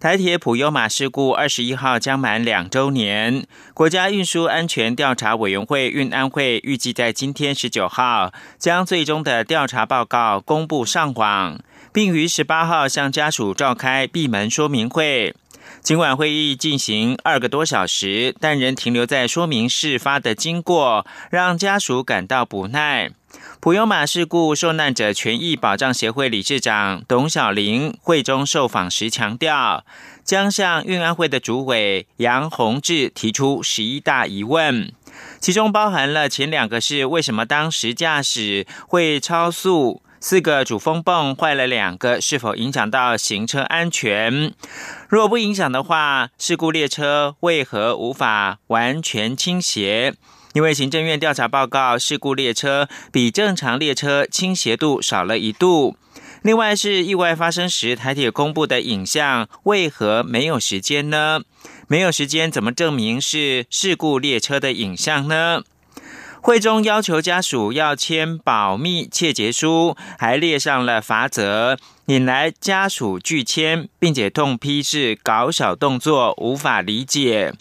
台铁普悠马事故二十一号将满两周年，国家运输安全调查委员会运安会预计在今天十九号将最终的调查报告公布上网，并于十八号向家属召开闭门说明会。尽管会议进行二个多小时，但仍停留在说明事发的经过，让家属感到不耐。普悠马事故受难者权益保障协会理事长董小玲会中受访时强调，将向运安会的主委杨宏志提出十一大疑问，其中包含了前两个是为什么当时驾驶会超速，四个主风泵坏了两个，是否影响到行车安全？若不影响的话，事故列车为何无法完全倾斜？因为行政院调查报告，事故列车比正常列车倾斜度少了一度。另外是意外发生时，台铁公布的影像为何没有时间呢？没有时间怎么证明是事故列车的影像呢？会中要求家属要签保密切结书，还列上了罚则，引来家属拒签，并且痛批是搞小动作，无法理解。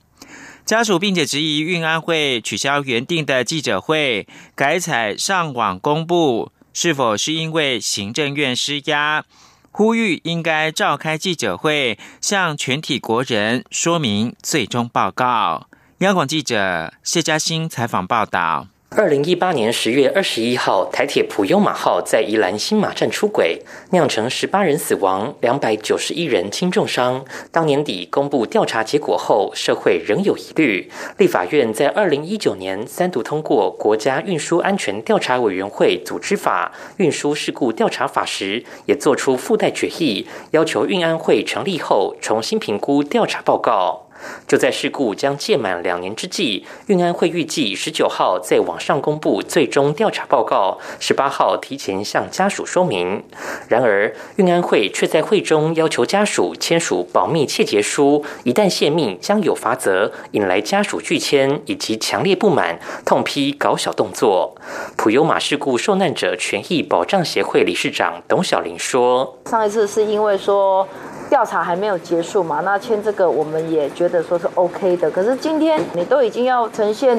家属并且质疑运安会取消原定的记者会，改采上网公布，是否是因为行政院施压？呼吁应该召开记者会，向全体国人说明最终报告。央广记者谢嘉欣采访报道。二零一八年十月二十一号，台铁普悠马号在宜兰新马站出轨，酿成十八人死亡、两百九十一人轻重伤。当年底公布调查结果后，社会仍有疑虑。立法院在二零一九年三读通过《国家运输安全调查委员会组织法》《运输事故调查法》时，也做出附带决议，要求运安会成立后重新评估调查报告。就在事故将届满两年之际，运安会预计十九号在网上公布最终调查报告，十八号提前向家属说明。然而，运安会却在会中要求家属签署保密切结书，一旦泄密将有罚则，引来家属拒签以及强烈不满，痛批搞小动作。普悠马事故受难者权益保障协会理事长董小玲说：“上一次是因为说。”调查还没有结束嘛？那签这个我们也觉得说是 OK 的。可是今天你都已经要呈现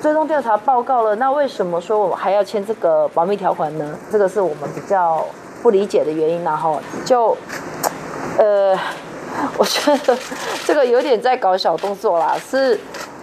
最终调查报告了，那为什么说我还要签这个保密条款呢？这个是我们比较不理解的原因。然后就呃，我觉得这个有点在搞小动作啦。是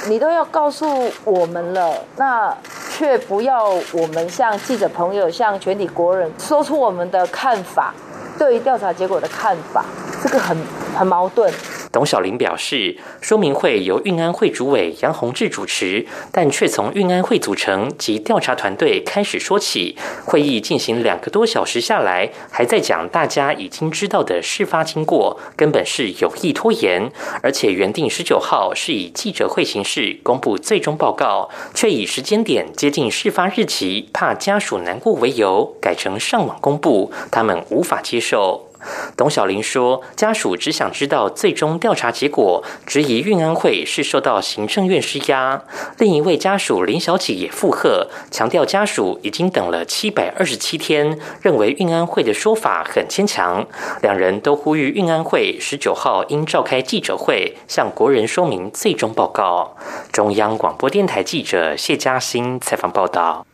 你都要告诉我们了，那却不要我们向记者朋友、向全体国人说出我们的看法，对于调查结果的看法。这个很很矛盾。董小玲表示，说明会由运安会主委杨宏志主持，但却从运安会组成及调查团队开始说起。会议进行两个多小时下来，还在讲大家已经知道的事发经过，根本是有意拖延。而且原定十九号是以记者会形式公布最终报告，却以时间点接近事发日期，怕家属难过为由，改成上网公布，他们无法接受。董小玲说：“家属只想知道最终调查结果，质疑运安会是受到行政院施压。”另一位家属林小姐也附和，强调家属已经等了七百二十七天，认为运安会的说法很牵强。两人都呼吁运安会十九号应召开记者会，向国人说明最终报告。中央广播电台记者谢嘉欣采访报道。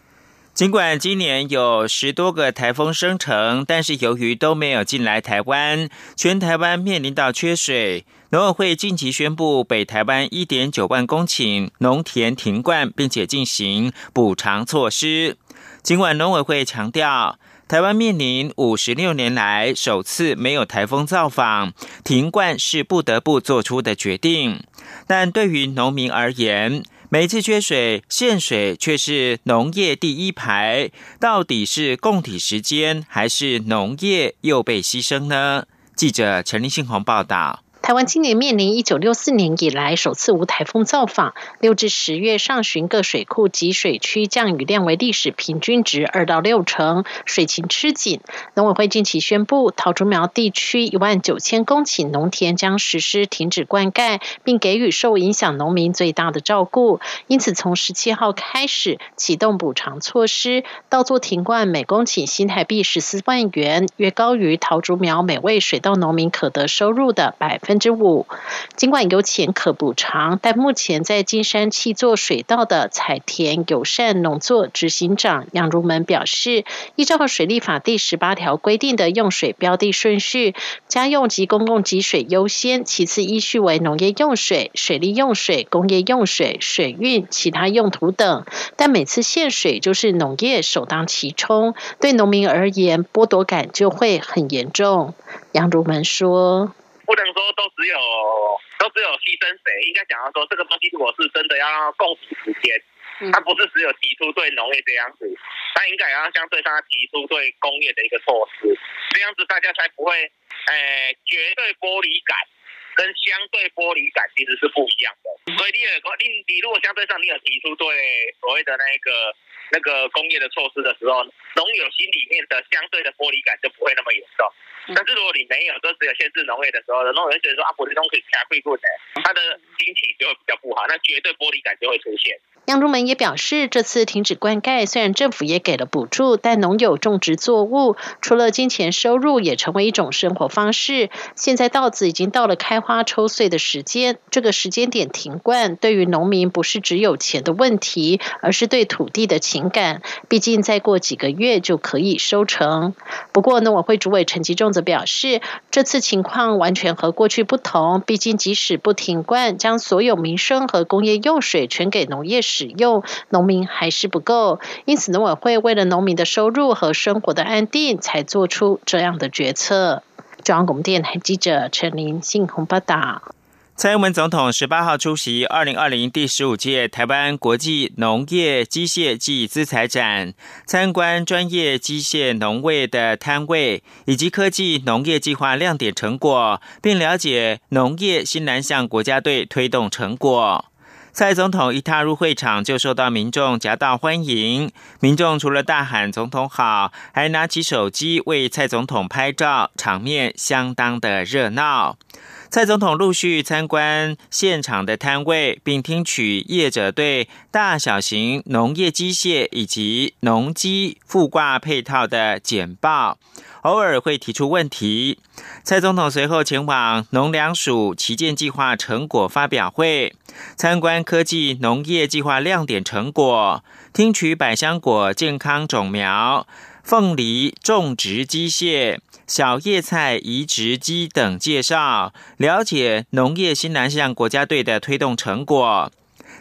尽管今年有十多个台风生成，但是由于都没有进来台湾，全台湾面临到缺水。农委会近期宣布，北台湾一点九万公顷农田停灌，并且进行补偿措施。尽管农委会强调，台湾面临五十六年来首次没有台风造访，停灌是不得不做出的决定。但对于农民而言，每次缺水，限水却是农业第一排，到底是供体时间，还是农业又被牺牲呢？记者陈立信宏报道。台湾今年面临一九六四年以来首次无台风造访，六至十月上旬各水库及水区降雨量为历史平均值二到六成，水情吃紧。农委会近期宣布，桃竹苗地区一万九千公顷农田将实施停止灌溉，并给予受影响农民最大的照顾。因此，从十七号开始启动补偿措施，稻作停灌每公顷新台币十四万元，约高于桃竹苗每位水稻农民可得收入的百分分之五。尽管有钱可补偿，但目前在金山七座水稻的采田友善农作执行长杨如门表示，依照水利法第十八条规定的用水标的顺序，家用及公共给水优先，其次依序为农业用水、水利用水、工业用水、水运、其他用途等。但每次限水就是农业首当其冲，对农民而言剥夺感就会很严重。杨如门说。不能说都只有都只有牺牲谁，应该讲要说这个东西如果是真的要让共处时间，它不是只有提出对农业这样子，它应该要相对上提出对工业的一个措施，这样子大家才不会，诶绝对剥离感跟相对剥离感其实是不一样的。所以你有你你如果相对上你有提出对所谓的那个那个工业的措施的时候，农友心里面的相对的剥离感就不会那么严重。但是如果你没有，都只有限制农业的时候，农友会觉得说啊，我的东西加贵过的，他的心情就会比较不好，那绝对玻璃感就会出现。杨竹门也表示，这次停止灌溉，虽然政府也给了补助，但农友种植作物除了金钱收入，也成为一种生活方式。现在稻子已经到了开花抽穗的时间，这个时间点停灌，对于农民不是只有钱的问题，而是对土地的情感。毕竟再过几个月就可以收成。不过农委会主委陈吉仲则表示，这次情况完全和过去不同。毕竟即使不停灌，将所有民生和工业用水全给农业使用，农民还是不够。因此农委会为了农民的收入和生活的安定，才做出这样的决策。中央广播电台记者陈林信鸿报道。蔡英文总统十八号出席二零二零第十五届台湾国际农业机械暨资材展，参观专业机械农位的摊位，以及科技农业计划亮点成果，并了解农业新南向国家队推动成果。蔡总统一踏入会场，就受到民众夹道欢迎。民众除了大喊“总统好”，还拿起手机为蔡总统拍照，场面相当的热闹。蔡总统陆续参观现场的摊位，并听取业者对大小型农业机械以及农机附挂配套的简报，偶尔会提出问题。蔡总统随后前往农粮署旗舰计划成果发表会，参观科技农业计划亮点成果，听取百香果健康种苗、凤梨种植机械。小叶菜移植机等介绍，了解农业新南向国家队的推动成果。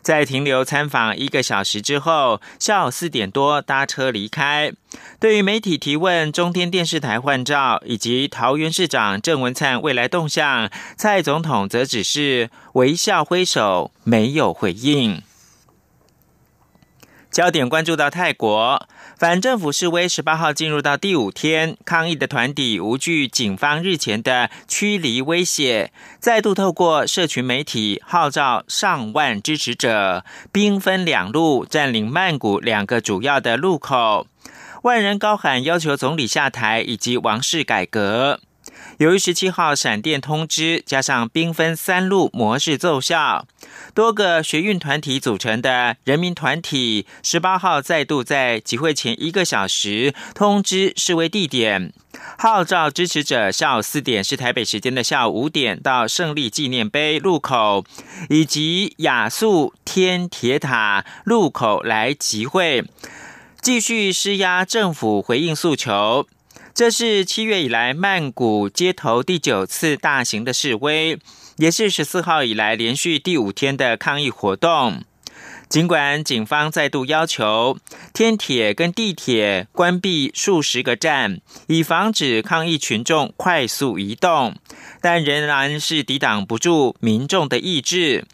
在停留参访一个小时之后，下午四点多搭车离开。对于媒体提问中天电视台换照以及桃园市长郑文灿未来动向，蔡总统则只是微笑挥手，没有回应。焦点关注到泰国。反政府示威十八号进入到第五天，抗议的团体无惧警方日前的驱离威胁，再度透过社群媒体号召上万支持者，兵分两路占领曼谷两个主要的路口，万人高喊要求总理下台以及王室改革。由于十七号闪电通知，加上兵分三路模式奏效，多个学运团体组成的人民团体十八号再度在集会前一个小时通知示威地点，号召支持者下午四点是台北时间的下午五点到胜利纪念碑路口以及亚速天铁塔路口来集会，继续施压政府回应诉求。这是七月以来曼谷街头第九次大型的示威，也是十四号以来连续第五天的抗议活动。尽管警方再度要求天铁跟地铁关闭数十个站，以防止抗议群众快速移动，但仍然是抵挡不住民众的意志。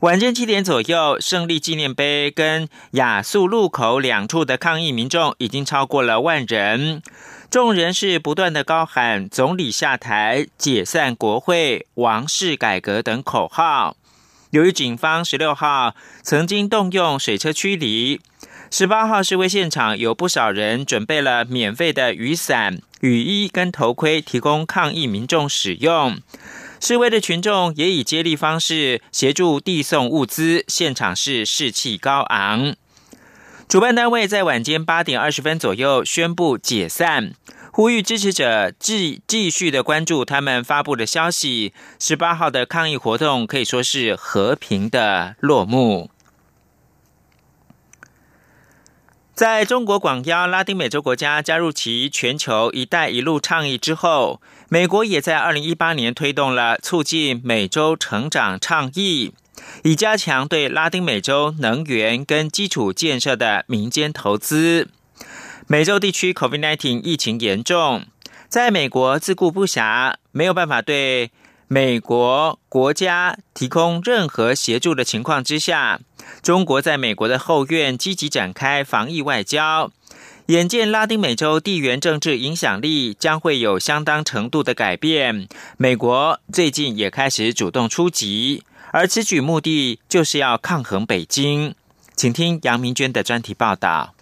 晚间七点左右，胜利纪念碑跟雅素路口两处的抗议民众已经超过了万人。众人士不断的高喊“总理下台”、“解散国会”、“王室改革”等口号。由于警方十六号曾经动用水车驱离，十八号示威现场有不少人准备了免费的雨伞、雨衣跟头盔，提供抗议民众使用。示威的群众也以接力方式协助递送物资，现场是士气高昂。主办单位在晚间八点二十分左右宣布解散，呼吁支持者继继续的关注他们发布的消息。十八号的抗议活动可以说是和平的落幕。在中国广邀拉丁美洲国家加入其全球“一带一路”倡议之后，美国也在二零一八年推动了促进美洲成长倡议，以加强对拉丁美洲能源跟基础建设的民间投资。美洲地区 COVID-19 疫情严重，在美国自顾不暇，没有办法对。美国国家提供任何协助的情况之下，中国在美国的后院积极展开防疫外交。眼见拉丁美洲地缘政治影响力将会有相当程度的改变，美国最近也开始主动出击，而此举目的就是要抗衡北京。请听杨明娟的专题报道。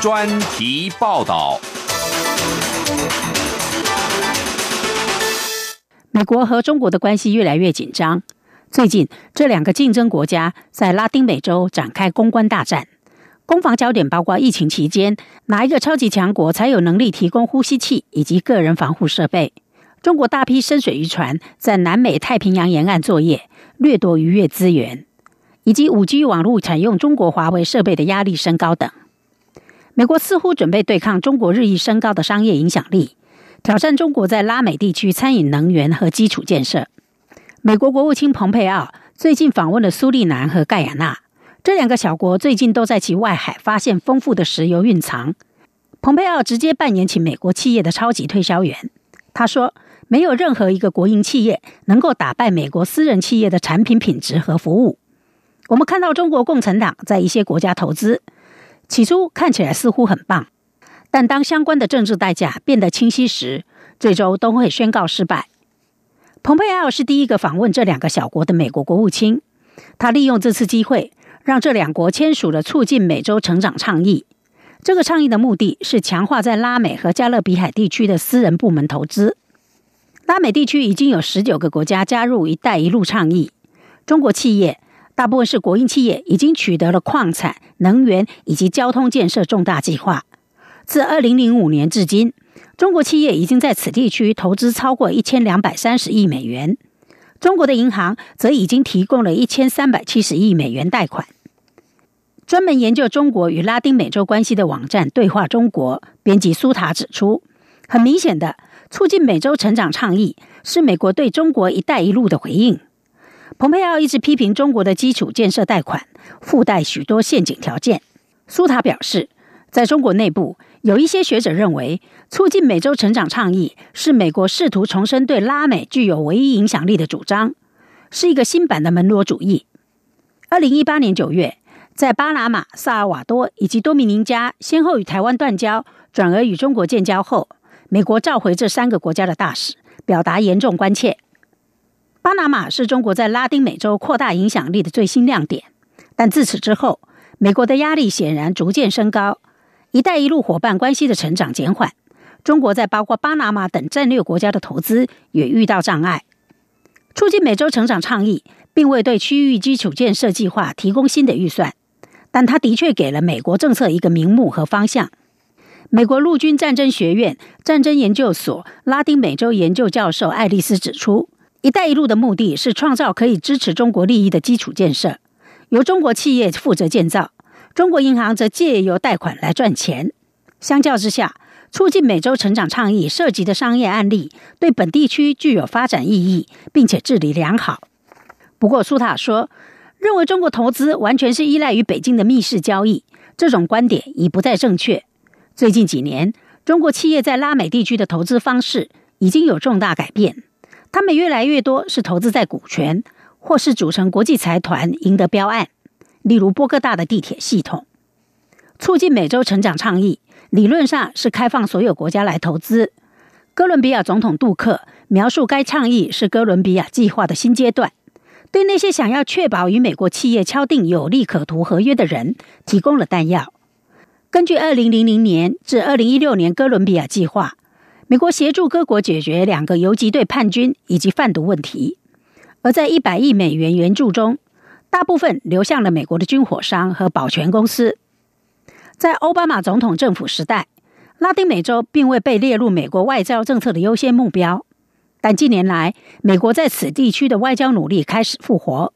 专题报道。美国和中国的关系越来越紧张。最近，这两个竞争国家在拉丁美洲展开公关大战。攻防焦点包括疫情期间哪一个超级强国才有能力提供呼吸器以及个人防护设备？中国大批深水渔船在南美太平洋沿岸作业，掠夺渔业资源，以及五 G 网络采用中国华为设备的压力升高等。美国似乎准备对抗中国日益升高的商业影响力，挑战中国在拉美地区餐饮、能源和基础建设。美国国务卿蓬佩奥最近访问了苏利南和盖亚纳，这两个小国最近都在其外海发现丰富的石油蕴藏。蓬佩奥直接扮演起美国企业的超级推销员。他说：“没有任何一个国营企业能够打败美国私人企业的产品品质和服务。”我们看到中国共产党在一些国家投资。起初看起来似乎很棒，但当相关的政治代价变得清晰时，最终都会宣告失败。蓬佩奥是第一个访问这两个小国的美国国务卿，他利用这次机会让这两国签署了促进美洲成长倡议。这个倡议的目的是强化在拉美和加勒比海地区的私人部门投资。拉美地区已经有十九个国家加入“一带一路”倡议，中国企业。大部分是国营企业，已经取得了矿产、能源以及交通建设重大计划。自二零零五年至今，中国企业已经在此地区投资超过一千两百三十亿美元。中国的银行则已经提供了一千三百七十亿美元贷款。专门研究中国与拉丁美洲关系的网站“对话中国”编辑苏塔指出，很明显的，促进美洲成长倡议是美国对中国“一带一路”的回应。蓬佩奥一直批评中国的基础建设贷款附带许多陷阱条件。苏塔表示，在中国内部，有一些学者认为，促进美洲成长倡议是美国试图重申对拉美具有唯一影响力的主张，是一个新版的门罗主义。二零一八年九月，在巴拿马、萨尔瓦多以及多米尼加先后与台湾断交，转而与中国建交后，美国召回这三个国家的大使，表达严重关切。巴拿马是中国在拉丁美洲扩大影响力的最新亮点，但自此之后，美国的压力显然逐渐升高，“一带一路”伙伴关系的成长减缓，中国在包括巴拿马等战略国家的投资也遇到障碍。促进美洲成长倡议并未对区域基础建设计划提供新的预算，但它的确给了美国政策一个名目和方向。美国陆军战争学院战争研究所拉丁美洲研究教授爱丽丝指出。“一带一路”的目的是创造可以支持中国利益的基础建设，由中国企业负责建造，中国银行则借由贷款来赚钱。相较之下，促进美洲成长倡议涉及的商业案例对本地区具有发展意义，并且治理良好。不过，苏塔说，认为中国投资完全是依赖于北京的密室交易，这种观点已不再正确。最近几年，中国企业在拉美地区的投资方式已经有重大改变。他们越来越多是投资在股权，或是组成国际财团赢得标案。例如波哥大的地铁系统。促进美洲成长倡议理论上是开放所有国家来投资。哥伦比亚总统杜克描述该倡议是哥伦比亚计划的新阶段，对那些想要确保与美国企业敲定有利可图合约的人提供了弹药。根据二零零零年至二零一六年哥伦比亚计划，美国协助各国解决两个游击队叛军以及贩毒问题，而在一百亿美元援助中，大部分流向了美国的军火商和保全公司。在奥巴马总统政府时代，拉丁美洲并未被列入美国外交政策的优先目标。但近年来，美国在此地区的外交努力开始复活。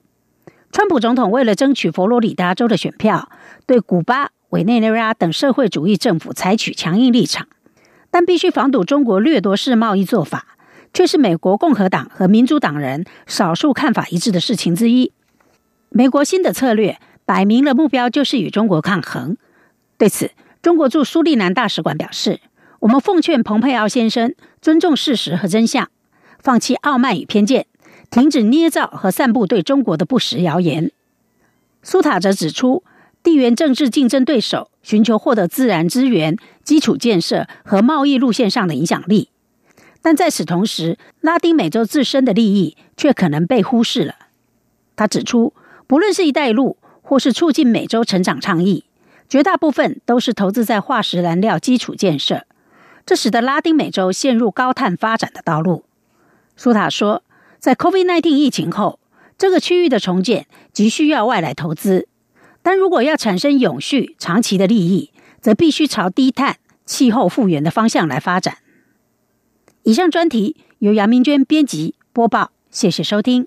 川普总统为了争取佛罗里达州的选票，对古巴、委内瑞拉等社会主义政府采取强硬立场，但必须防堵中国掠夺式贸易做法，却是美国共和党和民主党人少数看法一致的事情之一。美国新的策略摆明了目标就是与中国抗衡。对此，中国驻苏利南大使馆表示：“我们奉劝蓬佩奥先生尊重事实和真相，放弃傲慢与偏见，停止捏造和散布对中国的不实谣言。”苏塔则指出，地缘政治竞争对手寻求获得自然资源、基础建设和贸易路线上的影响力，但在此同时，拉丁美洲自身的利益却可能被忽视了。他指出，不论是一带一路或是促进美洲成长倡议。绝大部分都是投资在化石燃料基础建设，这使得拉丁美洲陷入高碳发展的道路。苏塔说，在 COVID-19 疫情后，这个区域的重建急需要外来投资，但如果要产生永续、长期的利益，则必须朝低碳、气候复原的方向来发展。以上专题由杨明娟编辑播报，谢谢收听。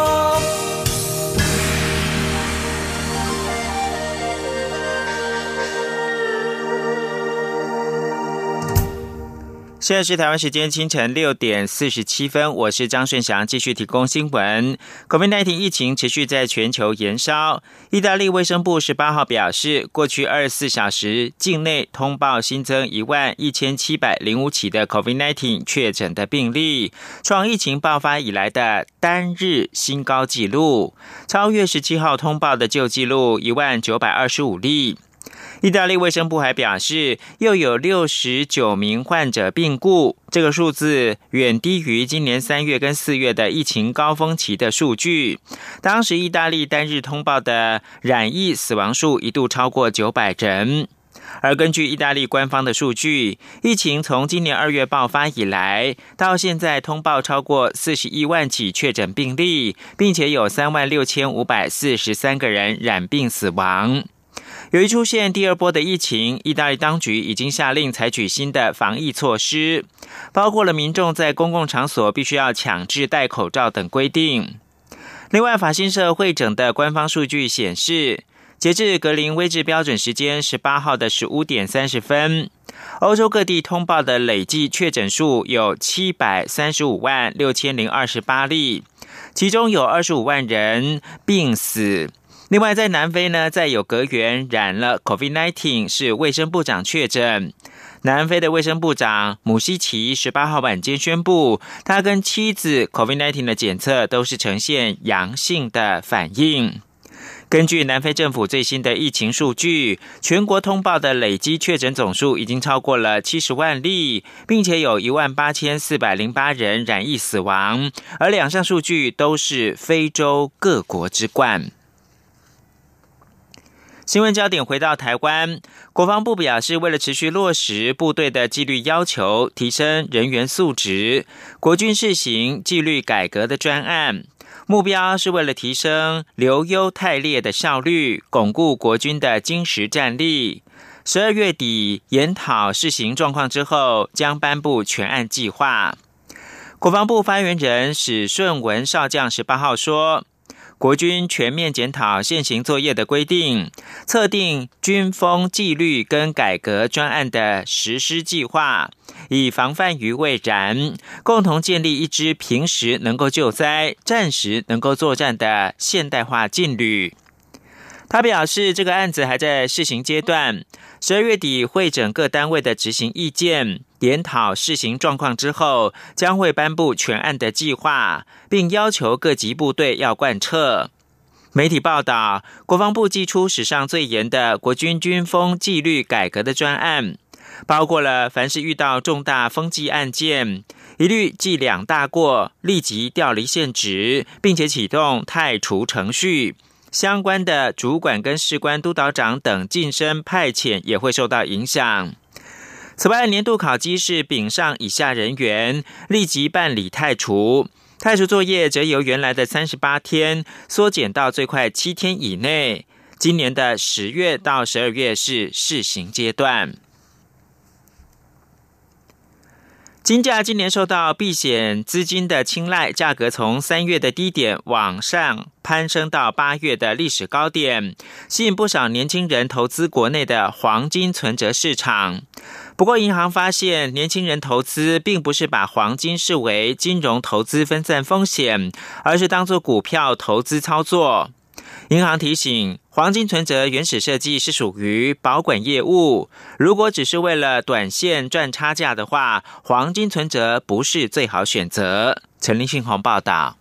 现在是台湾时间清晨六点四十七分，我是张顺祥，继续提供新闻。COVID-19 疫情持续在全球延烧。意大利卫生部十八号表示，过去二十四小时境内通报新增一万一千七百零五起的 COVID-19 确诊的病例，创疫情爆发以来的单日新高纪录，超越十七号通报的旧纪录一万九百二十五例。意大利卫生部还表示，又有六十九名患者病故，这个数字远低于今年三月跟四月的疫情高峰期的数据。当时，意大利单日通报的染疫死亡数一度超过九百人。而根据意大利官方的数据，疫情从今年二月爆发以来，到现在通报超过四十一万起确诊病例，并且有三万六千五百四十三个人染病死亡。由于出现第二波的疫情，意大利当局已经下令采取新的防疫措施，包括了民众在公共场所必须要强制戴口罩等规定。另外，法新社会整的官方数据显示，截至格林威治标准时间十八号的十五点三十分，欧洲各地通报的累计确诊数有七百三十五万六千零二十八例，其中有二十五万人病死。另外，在南非呢，再有阁员染了 COVID-19，是卫生部长确诊。南非的卫生部长姆希奇十八号晚间宣布，他跟妻子 COVID-19 的检测都是呈现阳性的反应。根据南非政府最新的疫情数据，全国通报的累积确诊总数已经超过了七十万例，并且有一万八千四百零八人染疫死亡，而两项数据都是非洲各国之冠。新闻焦点回到台湾，国防部表示，为了持续落实部队的纪律要求，提升人员素质，国军试行纪律改革的专案，目标是为了提升留优汰劣的效率，巩固国军的精实战力。十二月底研讨试行状况之后，将颁布全案计划。国防部发言人史顺文少将十八号说。国军全面检讨现行作业的规定，测定军风纪律跟改革专案的实施计划，以防范于未然，共同建立一支平时能够救灾、战时能够作战的现代化劲旅。他表示，这个案子还在试行阶段，十二月底会诊各单位的执行意见。研讨试行状况之后，将会颁布全案的计划，并要求各级部队要贯彻。媒体报道，国防部寄出史上最严的国军军风纪律改革的专案，包括了凡是遇到重大风纪案件，一律记两大过，立即调离现职，并且启动太除程序。相关的主管跟士官、督导长等晋升派遣也会受到影响。此外，年度考绩是丙上以下人员立即办理太除，太除作业则由原来的三十八天缩减到最快七天以内。今年的十月到十二月是试行阶段。金价今年受到避险资金的青睐，价格从三月的低点往上攀升到八月的历史高点，吸引不少年轻人投资国内的黄金存折市场。不过，银行发现年轻人投资并不是把黄金视为金融投资分散风险，而是当做股票投资操作。银行提醒，黄金存折原始设计是属于保管业务，如果只是为了短线赚差价的话，黄金存折不是最好选择。陈立信宏报道。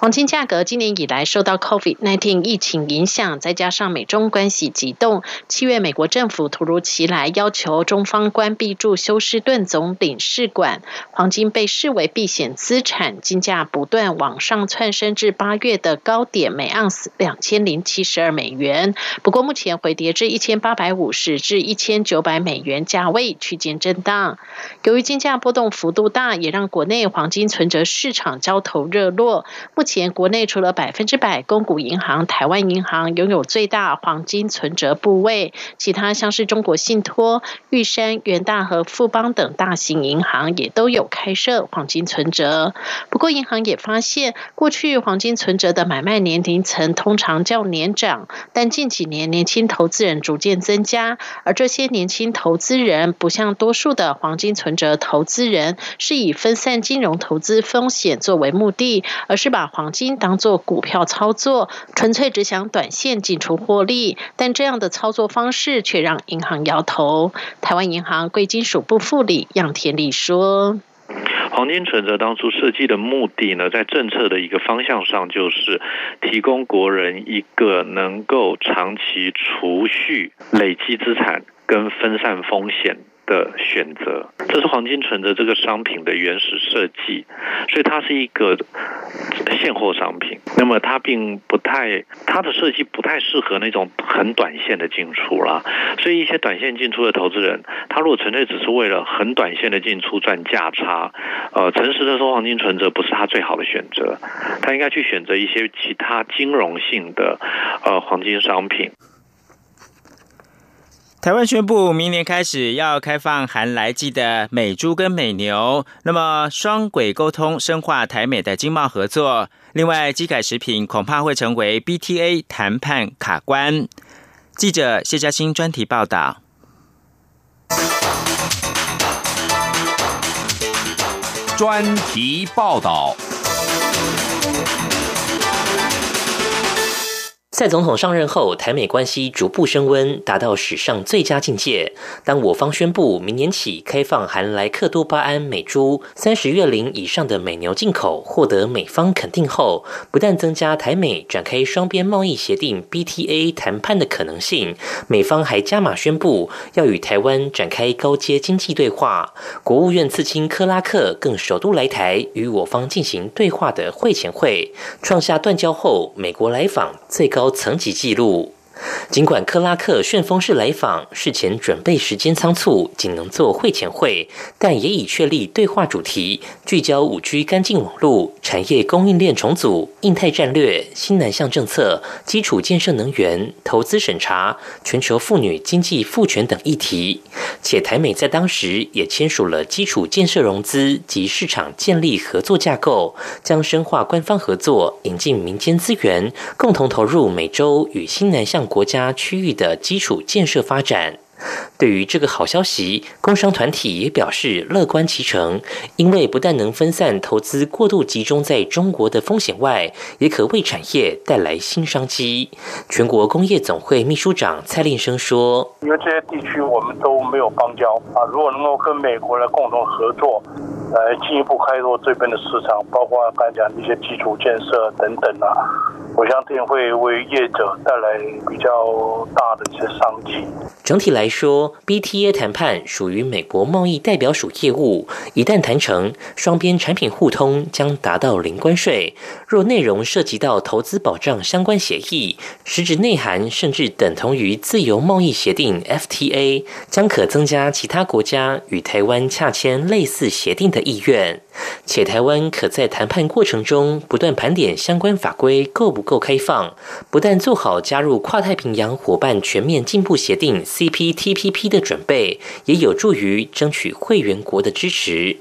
黄金价格今年以来受到 COVID-19 疫情影响，再加上美中关系急动，七月美国政府突如其来要求中方关闭驻休斯顿总领事馆，黄金被视为避险资产，金价不断往上窜升至八月的高点，每盎司两千零七十二美元。不过目前回跌至一千八百五十至一千九百美元价位区间震荡。由于金价波动幅度大，也让国内黄金存折市场交投热络。目前国内除了百分之百公股银行台湾银行拥有最大黄金存折部位，其他像是中国信托、玉山、元大和富邦等大型银行也都有开设黄金存折。不过，银行也发现，过去黄金存折的买卖年龄层通常较年长，但近几年年轻投资人逐渐增加，而这些年轻投资人不像多数的黄金存折投资人是以分散金融投资风险作为目的，而是把黄黄金当做股票操作，纯粹只想短线进出获利，但这样的操作方式却让银行摇头。台湾银行贵金属部副理杨天利说：“黄金存折当初设计的目的呢，在政策的一个方向上，就是提供国人一个能够长期储蓄、累积资产跟分散风险。”的选择，这是黄金存折这个商品的原始设计，所以它是一个现货商品。那么它并不太，它的设计不太适合那种很短线的进出啦。所以一些短线进出的投资人，他如果纯粹只是为了很短线的进出赚价差，呃，诚实的说，黄金存折不是他最好的选择，他应该去选择一些其他金融性的呃黄金商品。台湾宣布，明年开始要开放含来记的美猪跟美牛，那么双轨沟通，深化台美的经贸合作。另外，机改食品恐怕会成为 BTA 谈判卡关。记者谢嘉欣专题报道。专题报道。在总统上任后，台美关系逐步升温，达到史上最佳境界。当我方宣布明年起开放含莱克多巴胺美猪三十月龄以上的美牛进口，获得美方肯定后，不但增加台美展开双边贸易协定 BTA 谈判的可能性，美方还加码宣布要与台湾展开高阶经济对话。国务院次卿克拉克更首度来台与我方进行对话的会前会，创下断交后美国来访最高。层级记录，尽管克拉克旋风式来访，事前准备时间仓促，仅能做会前会，但也已确立对话主题，聚焦五 G 干净网络、产业供应链重组、印太战略、新南向政策、基础建设能源、投资审查、全球妇女经济赋权等议题。且台美在当时也签署了基础建设融资及市场建立合作架构，将深化官方合作，引进民间资源，共同投入美洲与新南向国家区域的基础建设发展。对于这个好消息，工商团体也表示乐观其成，因为不但能分散投资过度集中在中国的风险外，也可为产业带来新商机。全国工业总会秘书长蔡令生说：“因为这些地区我们都没有邦交啊，如果能够跟美国来共同合作，来进一步开拓这边的市场，包括刚才讲的一些基础建设等等啊。”我相信会为业者带来比较大的一些商机。整体来说，BTA 谈判属于美国贸易代表署业务，一旦谈成，双边产品互通将达到零关税。若内容涉及到投资保障相关协议，实质内涵甚至等同于自由贸易协定 FTA，将可增加其他国家与台湾洽签类似协定的意愿。且台湾可在谈判过程中不断盘点相关法规够不够开放，不但做好加入跨太平洋伙伴全面进步协定 （CPTPP） 的准备，也有助于争取会员国的支持。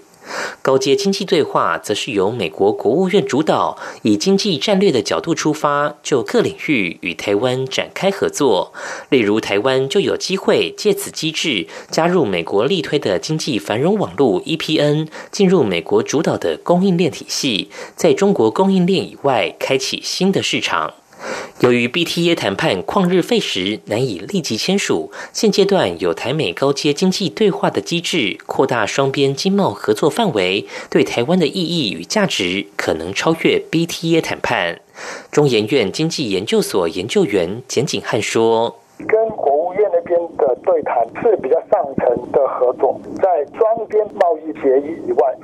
高阶经济对话则是由美国国务院主导，以经济战略的角度出发，就各领域与台湾展开合作。例如，台湾就有机会借此机制加入美国力推的经济繁荣网络 （EPN），进入美国主导的供应链体系，在中国供应链以外开启新的市场。由于 BTA 谈判旷日费时，难以立即签署，现阶段有台美高阶经济对话的机制，扩大双边经贸合作范围，对台湾的意义与价值可能超越 BTA 谈判。中研院经济研究所研究员简景汉说。跟国务院那边的对谈是比较上层的合作，在双边贸易协议以外，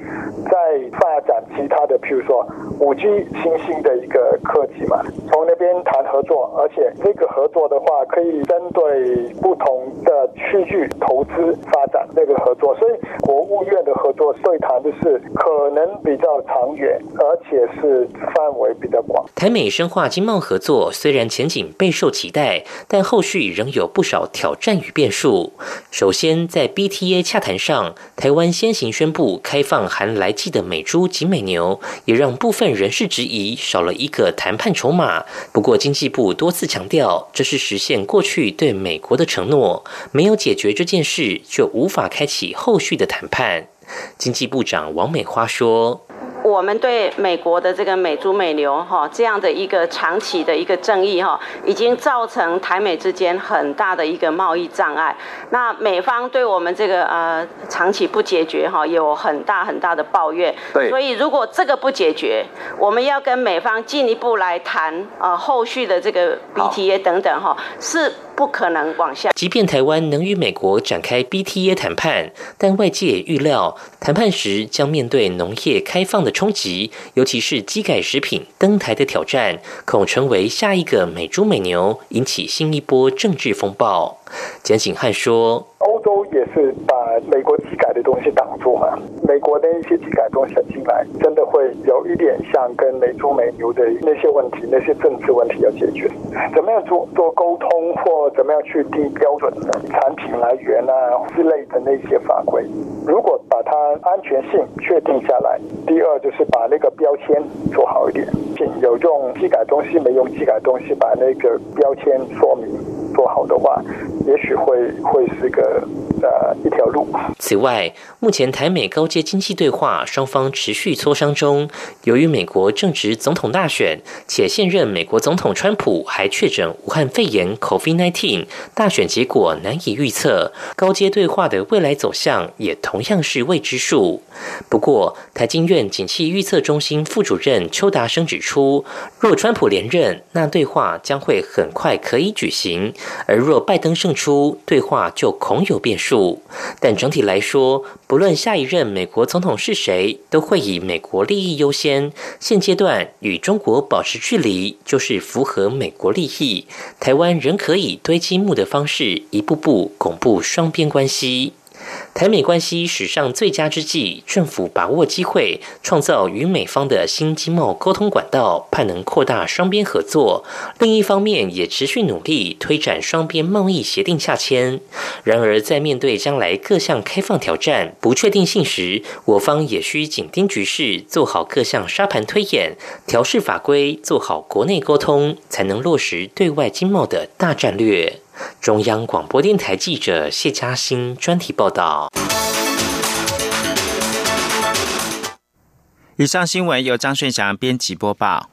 在发展其他的，譬如说五 G 新兴的一个科技嘛，从那边谈合作，而且这个合作的话，可以针对不同的区域投资发展那个合作，所以国务院的合作对谈的是可能比较长远，而且是范围比较广。台美深化经贸合作虽然前景备受期待，但后续。仍有不少挑战与变数。首先，在 BTA 洽谈上，台湾先行宣布开放含来记的美猪及美牛，也让部分人士质疑少了一个谈判筹码。不过，经济部多次强调，这是实现过去对美国的承诺，没有解决这件事，就无法开启后续的谈判。经济部长王美花说。我们对美国的这个美猪美牛哈这样的一个长期的一个争议哈，已经造成台美之间很大的一个贸易障碍。那美方对我们这个呃长期不解决哈，有很大很大的抱怨。对。所以如果这个不解决，我们要跟美方进一步来谈呃后续的这个 BTA 等等哈是。不可能往下。即便台湾能与美国展开 BTA 谈判，但外界预料谈判时将面对农业开放的冲击，尤其是机改食品登台的挑战，恐成为下一个美猪美牛，引起新一波政治风暴。简景汉说。欧洲也是把美国机改的东西挡住嘛？美国的一些机改东西进来，真的会有一点像跟美猪美牛的那些问题、那些政治问题要解决。怎么样做做沟通，或怎么样去定标准的产品来源啊之类的那些法规？如果把它安全性确定下来，第二就是把那个标签做好一点，有用机改东西没用机改东西，把那个标签说明做好的话，也许会会是个。呃，一条路。此外，目前台美高阶经济对话双方持续磋商中。由于美国正值总统大选，且现任美国总统川普还确诊武汉肺炎 （COVID-19），大选结果难以预测。高阶对话的未来走向也同样是未知数。不过，台经院景气预测中心副主任邱达生指出，若川普连任，那对话将会很快可以举行，而若拜登胜出，对话就恐有变数。但整体来说，不论下一任美国总统是谁，都会以美国利益优先。现阶段与中国保持距离，就是符合美国利益。台湾仍可以堆积木的方式，一步步巩固双边关系。台美关系史上最佳之际，政府把握机会，创造与美方的新经贸沟通管道，盼能扩大双边合作。另一方面，也持续努力推展双边贸易协定洽签。然而，在面对将来各项开放挑战、不确定性时，我方也需紧盯局势，做好各项沙盘推演、调试法规，做好国内沟通，才能落实对外经贸的大战略。中央广播电台记者谢嘉欣专题报道。以上新闻由张顺祥编辑播报。